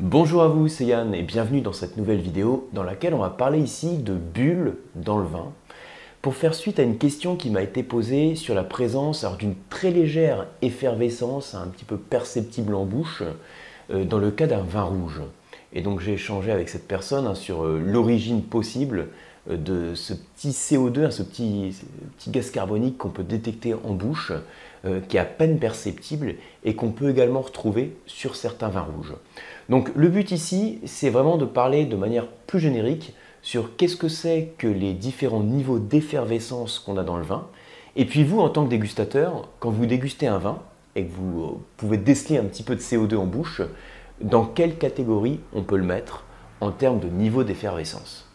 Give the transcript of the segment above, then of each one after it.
Bonjour à vous, c'est Yann et bienvenue dans cette nouvelle vidéo dans laquelle on va parler ici de bulles dans le vin pour faire suite à une question qui m'a été posée sur la présence d'une très légère effervescence un petit peu perceptible en bouche euh, dans le cas d'un vin rouge. Et donc j'ai échangé avec cette personne hein, sur euh, l'origine possible de ce petit CO2, ce petit, petit gaz carbonique qu'on peut détecter en bouche, qui est à peine perceptible et qu'on peut également retrouver sur certains vins rouges. Donc le but ici, c'est vraiment de parler de manière plus générique sur qu'est-ce que c'est que les différents niveaux d'effervescence qu'on a dans le vin. Et puis vous, en tant que dégustateur, quand vous dégustez un vin et que vous euh, pouvez déceler un petit peu de CO2 en bouche, dans quelle catégorie on peut le mettre en termes de niveau d'effervescence?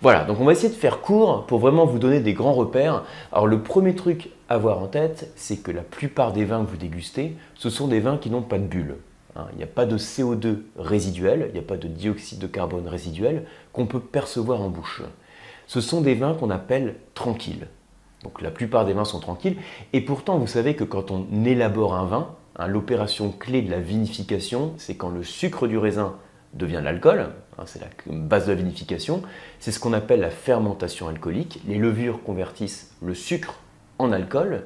Voilà, donc on va essayer de faire court pour vraiment vous donner des grands repères. Alors le premier truc à avoir en tête, c'est que la plupart des vins que vous dégustez, ce sont des vins qui n'ont pas de bulles. Hein, il n'y a pas de CO2 résiduel, il n'y a pas de dioxyde de carbone résiduel qu'on peut percevoir en bouche. Ce sont des vins qu'on appelle tranquilles. Donc la plupart des vins sont tranquilles. Et pourtant, vous savez que quand on élabore un vin, hein, l'opération clé de la vinification, c'est quand le sucre du raisin devient l'alcool, hein, c'est la base de la vinification, c'est ce qu'on appelle la fermentation alcoolique. Les levures convertissent le sucre en alcool.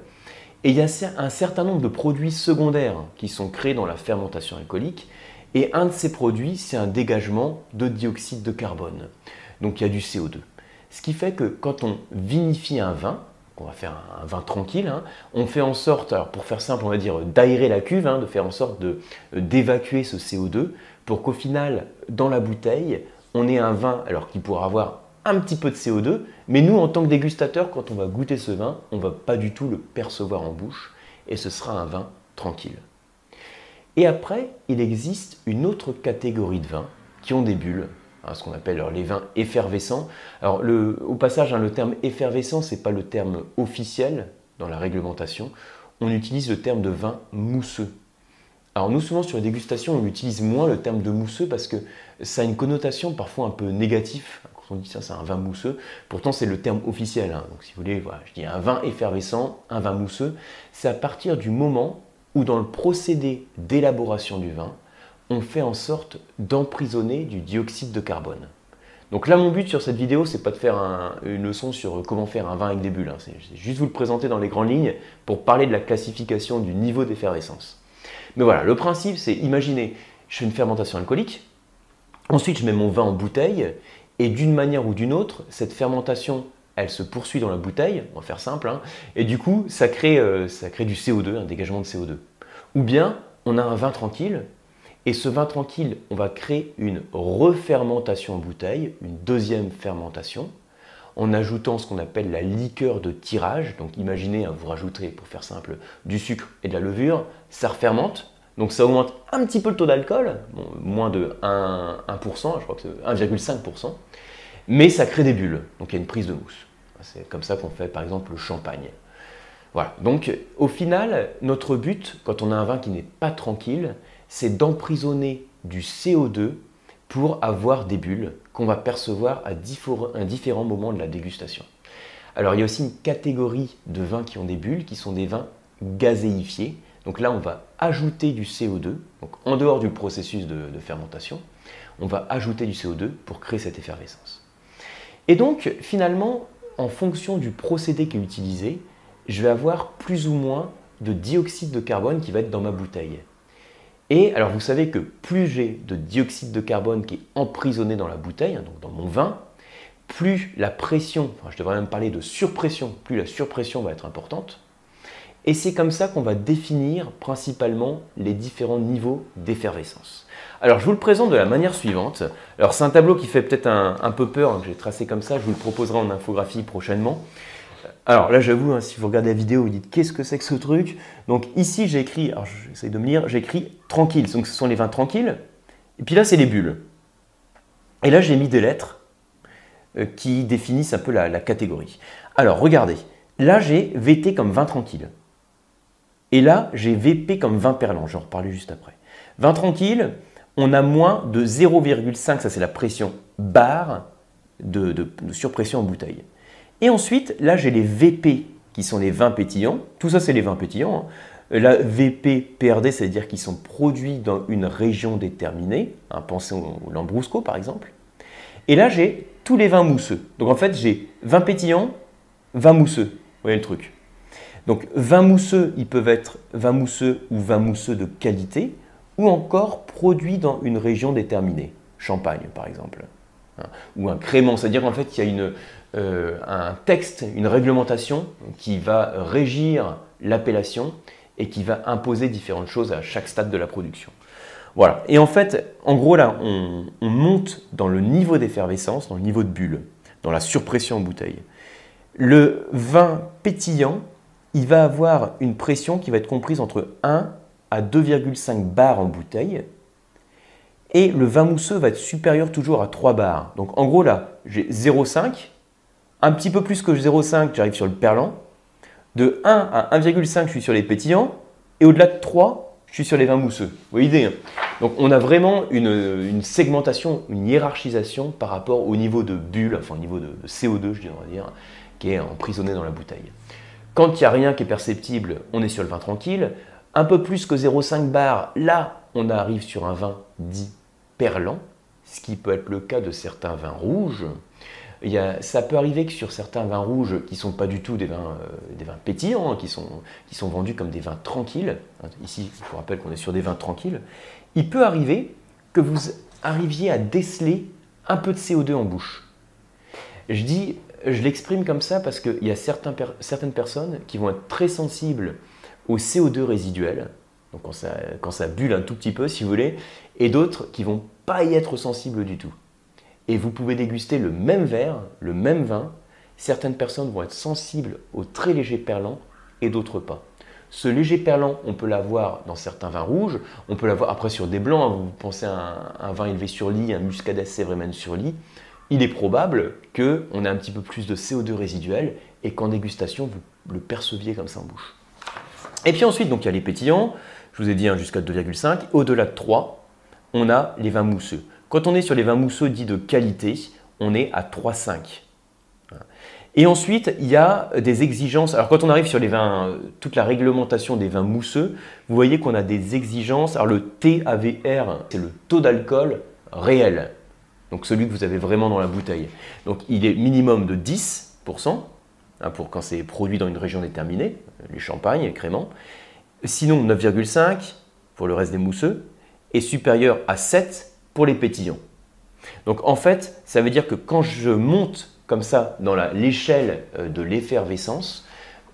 Et il y a un certain nombre de produits secondaires qui sont créés dans la fermentation alcoolique. Et un de ces produits, c'est un dégagement de dioxyde de carbone. Donc il y a du CO2. Ce qui fait que quand on vinifie un vin, on va faire un vin tranquille, hein, on fait en sorte, pour faire simple, on va dire d'aérer la cuve, hein, de faire en sorte d'évacuer ce CO2 pour qu'au final, dans la bouteille, on ait un vin alors qui pourra avoir un petit peu de CO2, mais nous, en tant que dégustateurs, quand on va goûter ce vin, on ne va pas du tout le percevoir en bouche, et ce sera un vin tranquille. Et après, il existe une autre catégorie de vins qui ont des bulles, hein, ce qu'on appelle les vins effervescents. Alors, au passage, hein, le terme effervescent, ce n'est pas le terme officiel dans la réglementation. On utilise le terme de vin mousseux. Alors nous, souvent sur les dégustations, on utilise moins le terme de mousseux parce que ça a une connotation parfois un peu négative on dit ça, c'est un vin mousseux. Pourtant, c'est le terme officiel. Hein. Donc, si vous voulez, voilà, je dis un vin effervescent, un vin mousseux. C'est à partir du moment où, dans le procédé d'élaboration du vin, on fait en sorte d'emprisonner du dioxyde de carbone. Donc là, mon but sur cette vidéo, c'est pas de faire une leçon sur comment faire un vin avec des bulles. Hein. C'est juste vous le présenter dans les grandes lignes pour parler de la classification du niveau d'effervescence. Mais voilà, le principe, c'est imaginer, je fais une fermentation alcoolique. Ensuite, je mets mon vin en bouteille et d'une manière ou d'une autre, cette fermentation, elle se poursuit dans la bouteille, on va faire simple, hein, et du coup, ça crée, euh, ça crée du CO2, un dégagement de CO2. Ou bien, on a un vin tranquille, et ce vin tranquille, on va créer une refermentation en bouteille, une deuxième fermentation, en ajoutant ce qu'on appelle la liqueur de tirage. Donc imaginez, hein, vous rajouterez, pour faire simple, du sucre et de la levure, ça refermente, donc ça augmente un petit peu le taux d'alcool, moins de 1%, je crois que c'est 1,5%, mais ça crée des bulles, donc il y a une prise de mousse. C'est comme ça qu'on fait par exemple le champagne. Voilà, donc au final, notre but, quand on a un vin qui n'est pas tranquille, c'est d'emprisonner du CO2 pour avoir des bulles qu'on va percevoir à différents moments de la dégustation. Alors il y a aussi une catégorie de vins qui ont des bulles, qui sont des vins gazéifiés, donc là, on va ajouter du CO2, donc en dehors du processus de, fermentation, on va ajouter du CO2 pour créer cette effervescence. Et donc, finalement, en fonction du procédé qui est utilisé, je vais avoir plus ou moins de dioxyde de carbone qui va être dans ma bouteille. Et alors vous savez que plus j'ai de dioxyde de carbone qui est emprisonné dans la bouteille, hein, donc dans mon vin, plus la pression, enfin je devrais même parler de surpression, plus la surpression va être importante, et c'est comme ça qu'on va définir principalement les différents niveaux d'effervescence. Alors je vous le présente de la manière suivante. Alors c'est un tableau qui fait peut-être un, peu peur, hein, que j'ai tracé comme ça, je vous le proposerai en infographie prochainement. Alors là j'avoue, hein, si vous regardez la vidéo, vous dites qu'est-ce que c'est que ce truc? Donc ici j'ai écrit, alors j'essaie de me lire, j'ai écrit tranquille, donc ce sont les vins tranquilles. Et puis là c'est les bulles. Et là j'ai mis des lettres euh, qui définissent un peu la, catégorie. Alors regardez, là j'ai VT comme vin tranquille. Et là, j'ai VP comme 20 perlants, j'en reparlerai juste après. 20 tranquille, on a moins de 0,5, ça c'est la pression bar de, surpression en bouteille. Et ensuite, là j'ai les VP qui sont les vins pétillants. Tout ça c'est les vins pétillants. Hein. La VP, PRD, c'est-à-dire qu'ils sont produits dans une région déterminée. Hein, pensez au Lambrusco par exemple. Et là, j'ai tous les vins mousseux. Donc en fait, j'ai vin pétillant, vin mousseux. Vous voyez le truc. Donc vins mousseux, ils peuvent être vins mousseux ou vins mousseux de qualité, ou encore produits dans une région déterminée. Champagne, par exemple. Hein, ou un crément, c'est-à-dire qu'en fait, il y a une, euh, un texte, une réglementation qui va régir l'appellation et qui va imposer différentes choses à chaque stade de la production. Voilà. Et en fait, en gros, là, on, monte dans le niveau d'effervescence, dans le niveau de bulle, dans la surpression en bouteille. Le vin pétillant, il va avoir une pression qui va être comprise entre 1 à 2,5 bars en bouteille. Et le vin mousseux va être supérieur toujours à 3 bars. Donc en gros, là, j'ai 0,5. Un petit peu plus que 0,5, j'arrive sur le perlant. De 1 à 1,5, je suis sur les pétillants. Et au-delà de 3, je suis sur les vins mousseux. Vous voyez l'idée hein Donc on a vraiment une, segmentation, une hiérarchisation par rapport au niveau de bulle, enfin au niveau de, CO2, je dirais, dire, qui est emprisonné dans la bouteille. Quand il n'y a rien qui est perceptible, on est sur le vin tranquille. Un peu plus que 0,5 bar, là, on arrive sur un vin dit perlant, ce qui peut être le cas de certains vins rouges ça peut arriver que sur certains vins rouges qui ne sont pas du tout des vins, euh, pétillants, hein, qui, sont, vendus comme des vins tranquilles, hein, ici je vous rappelle qu'on est sur des vins tranquilles, il peut arriver que vous arriviez à déceler un peu de CO2 en bouche. Je l'exprime comme ça parce qu'il y a certaines personnes qui vont être très sensibles au CO2 résiduel, donc quand ça, quand ça bulle un tout petit peu si vous voulez, et d'autres qui vont pas y être sensibles du tout et vous pouvez déguster le même verre, le même vin. Certaines personnes vont être sensibles au très léger perlant et d'autres pas. Ce léger perlant, on peut l'avoir dans certains vins rouges, on peut l'avoir après sur des blancs. Hein. vous pensez à un, vin élevé sur lit, un muscadet Sévremen sur lit. Il est probable qu'on ait un petit peu plus de CO2 résiduel et qu'en dégustation, vous le perceviez comme ça en bouche. Et puis ensuite, donc, il y a les pétillants, je vous ai dit hein, jusqu'à 2,5. Au-delà de 3, on a les vins mousseux. Quand on est sur les vins mousseux dits de qualité, on est à 3,5. Et ensuite, il y a des exigences. Alors, quand on arrive sur les vins, toute la réglementation des vins mousseux, vous voyez qu'on a des exigences. Alors, le TAVR, c'est le taux d'alcool réel. Donc, celui que vous avez vraiment dans la bouteille. Donc, il est minimum de 10%, hein, pour quand c'est produit dans une région déterminée, les champagnes, les créments. Sinon, 9,5 pour le reste des mousseux. Et supérieur à 7 les pétillants. Donc en fait, ça veut dire que quand je monte comme ça dans l'échelle euh, de l'effervescence,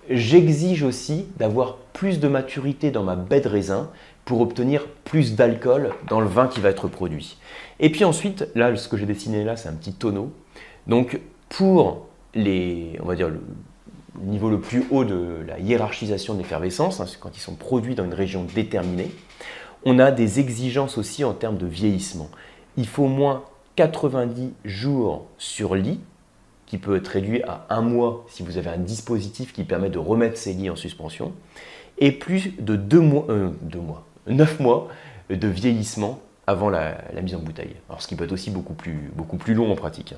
j'exige aussi d'avoir plus de maturité dans ma baie de raisin pour obtenir plus d'alcool dans le vin qui va être produit. Et puis ensuite, là, ce que j'ai dessiné là, c'est un petit tonneau. Donc pour les, on va dire le niveau le plus haut de la hiérarchisation de l'effervescence, hein, quand ils sont produits dans une région déterminée, on a des exigences aussi en termes de vieillissement. Il faut au moins 90 jours sur lit, qui peut être réduit à un mois si vous avez un dispositif qui permet de remettre ces lits en suspension, et plus de 2 mois, euh, mois, 9 mois de vieillissement avant la, mise en bouteille. Alors, ce qui peut être aussi beaucoup plus, beaucoup plus long en pratique.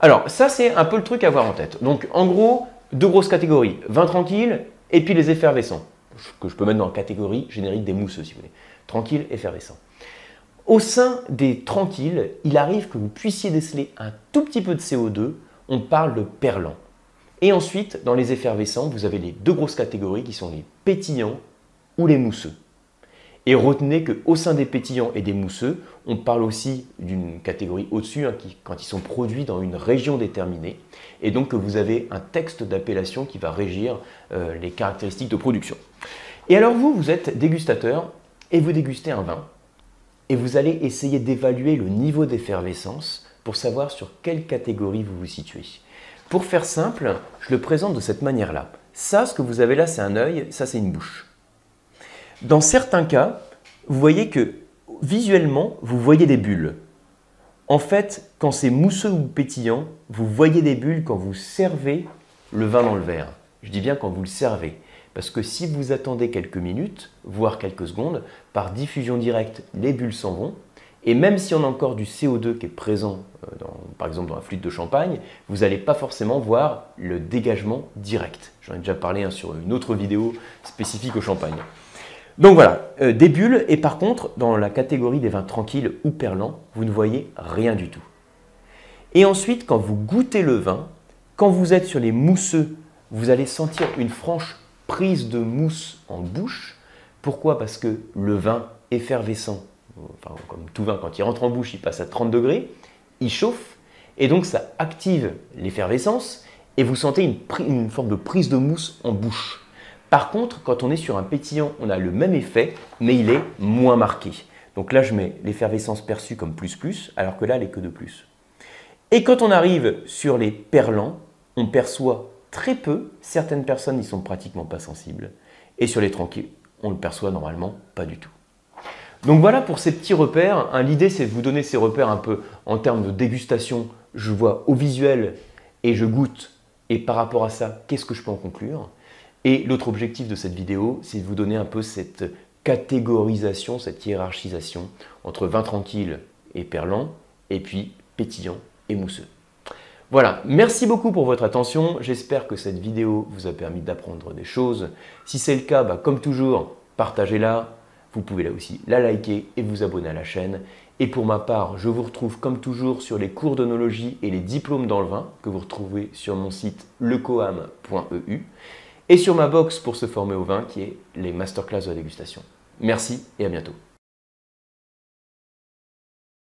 Alors, ça, c'est un peu le truc à avoir en tête. Donc, en gros, deux grosses catégories vin tranquille et puis les effervescents, que je peux mettre dans la catégorie générique des mousseux, si vous voulez tranquille, effervescent. Au sein des tranquilles, il arrive que vous puissiez déceler un tout petit peu de CO2, on parle de perlant. Et ensuite, dans les effervescents, vous avez les deux grosses catégories qui sont les pétillants ou les mousseux. Et retenez qu'au sein des pétillants et des mousseux, on parle aussi d'une catégorie au-dessus, hein, quand ils sont produits dans une région déterminée, et donc que vous avez un texte d'appellation qui va régir euh, les caractéristiques de production. Et alors vous, vous êtes dégustateur, et vous dégustez un vin et vous allez essayer d'évaluer le niveau d'effervescence pour savoir sur quelle catégorie vous vous situez. Pour faire simple, je le présente de cette manière-là. Ça, ce que vous avez là, c'est un œil, ça, c'est une bouche. Dans certains cas, vous voyez que visuellement, vous voyez des bulles. En fait, quand c'est mousseux ou pétillant, vous voyez des bulles quand vous servez le vin dans le verre. Je dis bien quand vous le servez. Parce que si vous attendez quelques minutes, voire quelques secondes, par diffusion directe, les bulles s'en vont Et même si on a encore du CO2 qui est présent, euh, par exemple dans la flûte de champagne, vous n'allez pas forcément voir le dégagement direct. J'en ai déjà parlé hein, sur une autre vidéo spécifique au champagne. Donc voilà, euh, des bulles, et par contre, dans la catégorie des vins tranquilles ou perlants, vous ne voyez rien du tout. Et ensuite, quand vous goûtez le vin, quand vous êtes sur les mousseux, vous allez sentir une franche prise de mousse en bouche. Pourquoi? Parce que le vin effervescent, comme tout vin, quand il rentre en bouche, il passe à 30 degrés, il chauffe, et donc ça active l'effervescence, et vous sentez une, une forme de prise de mousse en bouche. Par contre, quand on est sur un pétillant, on a le même effet, mais il est moins marqué. Donc là, je mets l'effervescence perçue comme plus plus, alors que là, elle est que de plus. Et quand on arrive sur les perlants, on perçoit très peu. Certaines personnes n'y sont pratiquement pas sensibles. Et sur les tranquilles, on le perçoit normalement pas du tout. Donc voilà pour ces petits repères. Hein, l'idée, c'est de vous donner ces repères un peu en termes de dégustation. Je vois au visuel et je goûte. Et par rapport à ça, qu'est-ce que je peux en conclure? Et l'autre objectif de cette vidéo, c'est de vous donner un peu cette catégorisation, cette hiérarchisation entre vin tranquille et perlant, et puis pétillant et mousseux. Voilà, merci beaucoup pour votre attention. J'espère que cette vidéo vous a permis d'apprendre des choses. Si c'est le cas, bah, comme toujours, partagez-la. Vous pouvez là aussi la liker et vous abonner à la chaîne. Et pour ma part, je vous retrouve comme toujours sur les cours d'onologie et les diplômes dans le vin que vous retrouvez sur mon site lecoam.eu et sur ma box pour se former au vin qui est les masterclass de la dégustation. Merci et à bientôt.